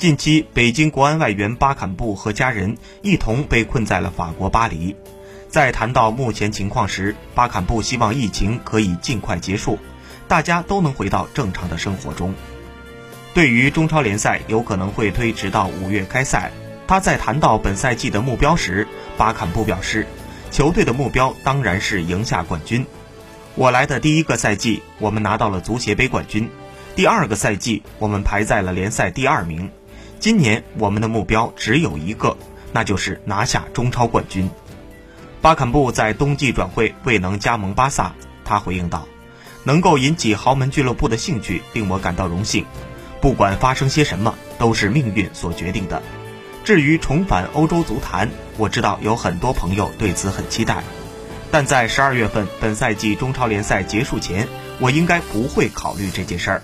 近期，北京国安外援巴坎布和家人一同被困在了法国巴黎。在谈到目前情况时，巴坎布希望疫情可以尽快结束，大家都能回到正常的生活中。对于中超联赛有可能会推迟到五月开赛，他在谈到本赛季的目标时，巴坎布表示，球队的目标当然是赢下冠军。我来的第一个赛季，我们拿到了足协杯冠军；第二个赛季，我们排在了联赛第二名。今年我们的目标只有一个，那就是拿下中超冠军。巴坎布在冬季转会未能加盟巴萨，他回应道：“能够引起豪门俱乐部的兴趣，令我感到荣幸。不管发生些什么，都是命运所决定的。至于重返欧洲足坛，我知道有很多朋友对此很期待，但在十二月份本赛季中超联赛结束前，我应该不会考虑这件事儿。”